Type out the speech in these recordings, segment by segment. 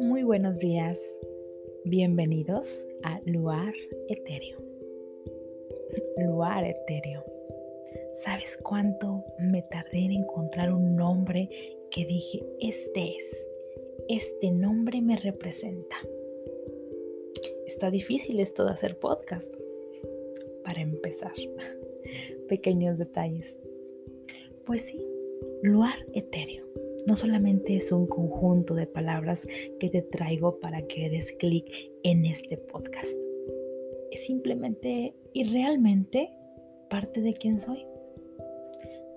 Muy buenos días, bienvenidos a Luar Etéreo. Luar Etéreo. ¿Sabes cuánto me tardé en encontrar un nombre que dije, este es, este nombre me representa? Está difícil esto de hacer podcast. Para empezar, pequeños detalles. Pues sí, luar etéreo no solamente es un conjunto de palabras que te traigo para que des clic en este podcast. Es simplemente y realmente parte de quién soy.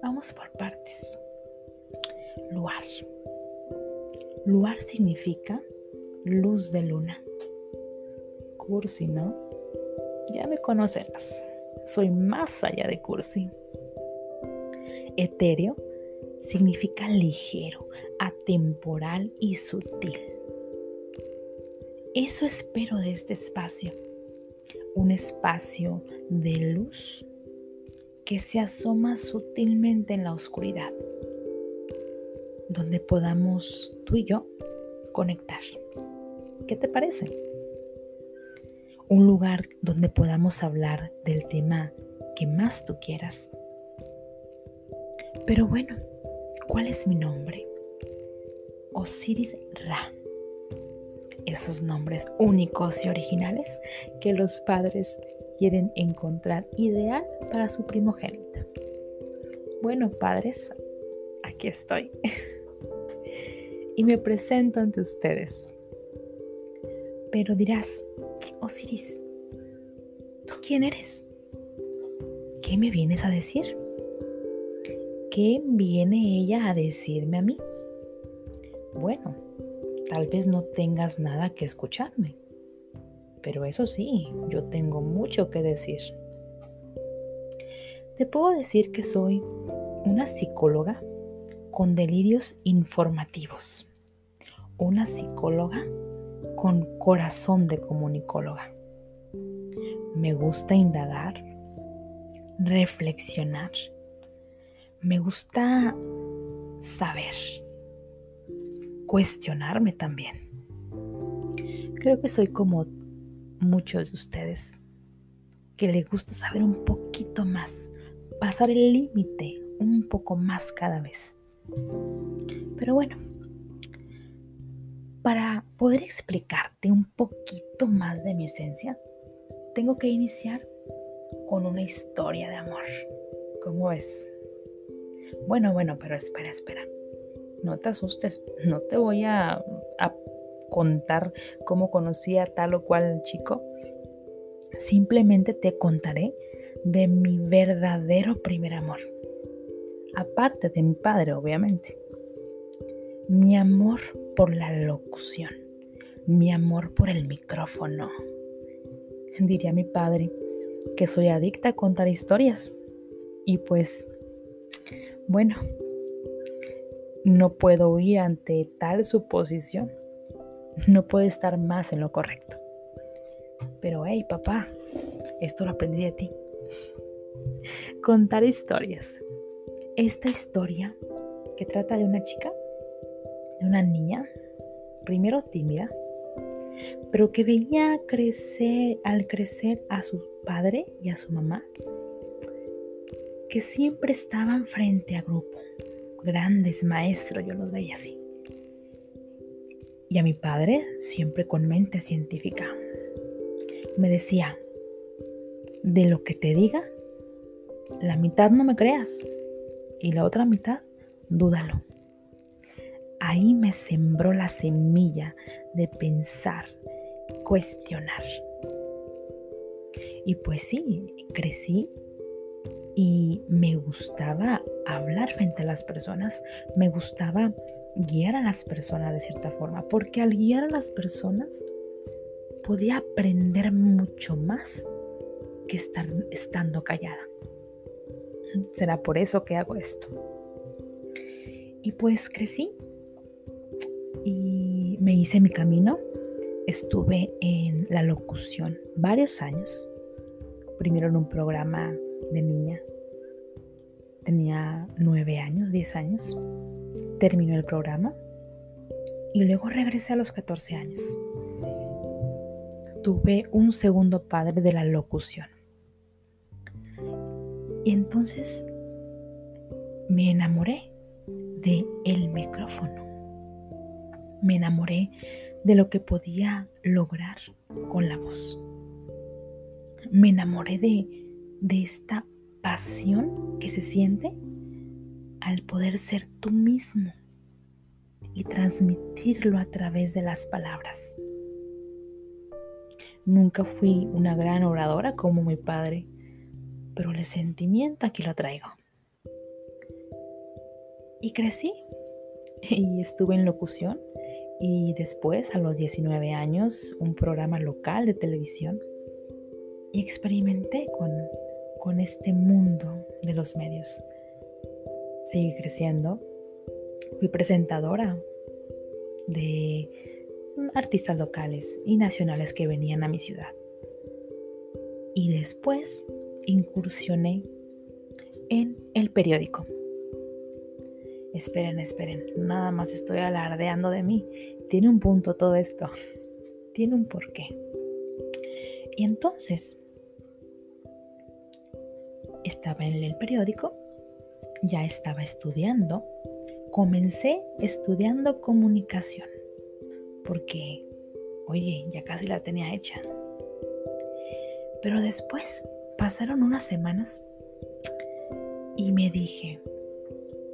Vamos por partes. Luar. Luar significa luz de luna. Cursi, ¿no? Ya me conocerás. Soy más allá de cursi. Etéreo significa ligero, atemporal y sutil. Eso espero de este espacio, un espacio de luz que se asoma sutilmente en la oscuridad, donde podamos tú y yo conectar. ¿Qué te parece? Un lugar donde podamos hablar del tema que más tú quieras. Pero bueno, ¿Cuál es mi nombre? Osiris Ra. Esos nombres únicos y originales que los padres quieren encontrar ideal para su primogénita. Bueno, padres, aquí estoy. y me presento ante ustedes. Pero dirás, Osiris, ¿tú quién eres? ¿Qué me vienes a decir? ¿Qué viene ella a decirme a mí? Bueno, tal vez no tengas nada que escucharme, pero eso sí, yo tengo mucho que decir. Te puedo decir que soy una psicóloga con delirios informativos, una psicóloga con corazón de comunicóloga. Me gusta indagar, reflexionar me gusta saber, cuestionarme también. Creo que soy como muchos de ustedes, que le gusta saber un poquito más, pasar el límite un poco más cada vez. Pero bueno, para poder explicarte un poquito más de mi esencia, tengo que iniciar con una historia de amor. ¿Cómo es? Bueno, bueno, pero espera, espera. No te asustes, no te voy a, contar cómo conocí a tal o cual chico. Simplemente te contaré de mi verdadero primer amor. Aparte de mi padre, obviamente. Mi amor por la locución. Mi amor por el micrófono. Diría mi padre que soy adicta a contar historias. Y pues bueno, no puedo huir ante tal suposición. No puedo estar más en lo correcto. Pero hey, papá, esto lo aprendí de ti. Contar historias. Esta historia que trata de una chica, de una niña, primero tímida, pero que veía crecer al crecer a su padre y a su mamá que siempre estaban frente a grupo, grandes maestros, yo los veía así. Y a mi padre, siempre con mente científica, me decía, de lo que te diga, la mitad no me creas y la otra mitad, dúdalo. Ahí me sembró la semilla de pensar, cuestionar. Y pues sí, crecí y me gustaba hablar frente a las personas, me gustaba guiar a las personas de cierta forma, porque al guiar a las personas podía aprender mucho más que estar estando callada. Será por eso que hago esto. Y pues crecí y me hice mi camino. Estuve en la locución varios años. Primero en un programa de niña. tenía nueve años, diez años. Terminó el programa y luego regresé a los 14 años. Tuve un segundo padre de la locución. Y entonces me enamoré de el micrófono. Me enamoré de lo que podía lograr con la voz. Me enamoré de, de esta pasión que se siente al poder ser tú mismo y transmitirlo a través de las palabras. Nunca fui una gran oradora como mi padre, pero el sentimiento aquí lo traigo. Y crecí y estuve en locución y después a los 19 años un programa local de televisión y experimenté con, con este mundo de los medios. Seguí creciendo, fui presentadora de artistas locales y nacionales que venían a mi ciudad. Y después incursioné en el periódico. Esperen, esperen, nada más estoy alardeando de mí. Tiene un punto todo esto. Tiene un porqué. Y entonces, estaba en el periódico, ya estaba estudiando, comencé estudiando comunicación, porque, oye, ya casi la tenía hecha. Pero después Pasaron unas semanas y me dije,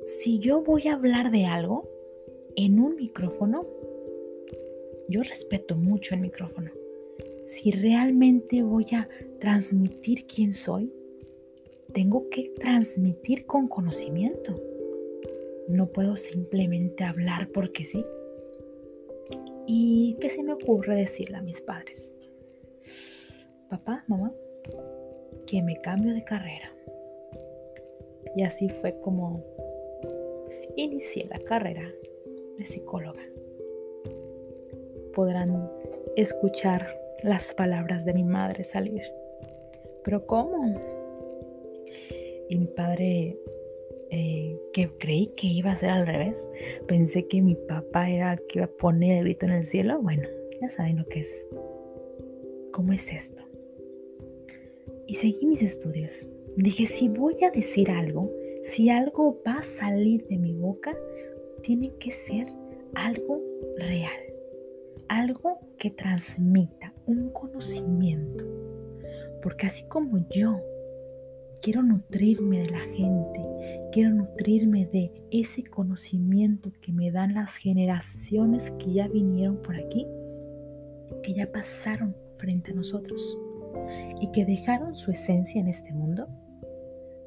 si yo voy a hablar de algo en un micrófono, yo respeto mucho el micrófono. Si realmente voy a transmitir quién soy, tengo que transmitir con conocimiento. No puedo simplemente hablar porque sí. ¿Y qué se me ocurre decirle a mis padres? Papá, mamá, que me cambio de carrera. Y así fue como inicié la carrera de psicóloga. Podrán escuchar las palabras de mi madre salir. Pero ¿cómo? Y mi padre, eh, que creí que iba a ser al revés, pensé que mi papá era el que iba a poner el grito en el cielo. Bueno, ya saben lo que es. ¿Cómo es esto? y seguí mis estudios. Dije, si voy a decir algo, si algo va a salir de mi boca, tiene que ser algo real, algo que transmita un conocimiento. Porque así como yo quiero nutrirme de la gente, quiero nutrirme de ese conocimiento que me dan las generaciones que ya vinieron por aquí, que ya pasaron frente a nosotros y que dejaron su esencia en este mundo,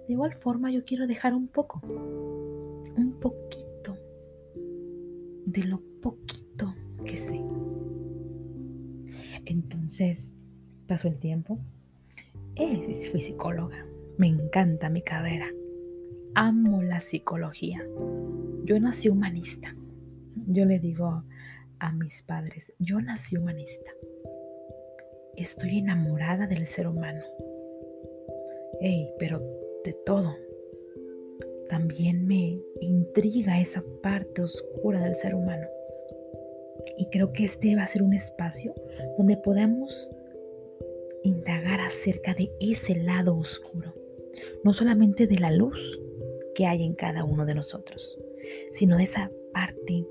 de igual forma yo quiero dejar un poco, un poquito de lo poquito que sé. Entonces pasó el tiempo. Eh, fui psicóloga. Me encanta mi carrera. Amo la psicología. Yo nací humanista. Yo le digo a mis padres, yo nací humanista estoy enamorada del ser humano. Ey, pero de todo. También me intriga esa parte oscura del ser humano. Y creo que este va a ser un espacio donde podamos indagar acerca de ese lado oscuro. No solamente de la luz que hay en cada uno de nosotros, sino de esa parte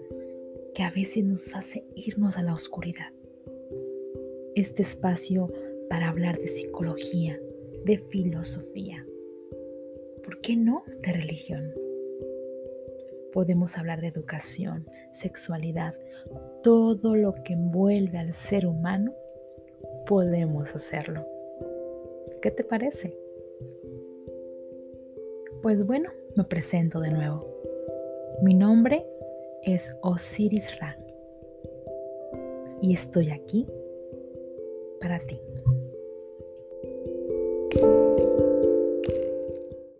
que a veces nos hace irnos a la oscuridad este espacio para hablar de psicología, de filosofía. ¿Por qué no de religión? Podemos hablar de educación, sexualidad, todo lo que envuelve al ser humano, podemos hacerlo. ¿Qué te parece? Pues bueno, me presento de nuevo. Mi nombre es Osiris Ra y estoy aquí para ti.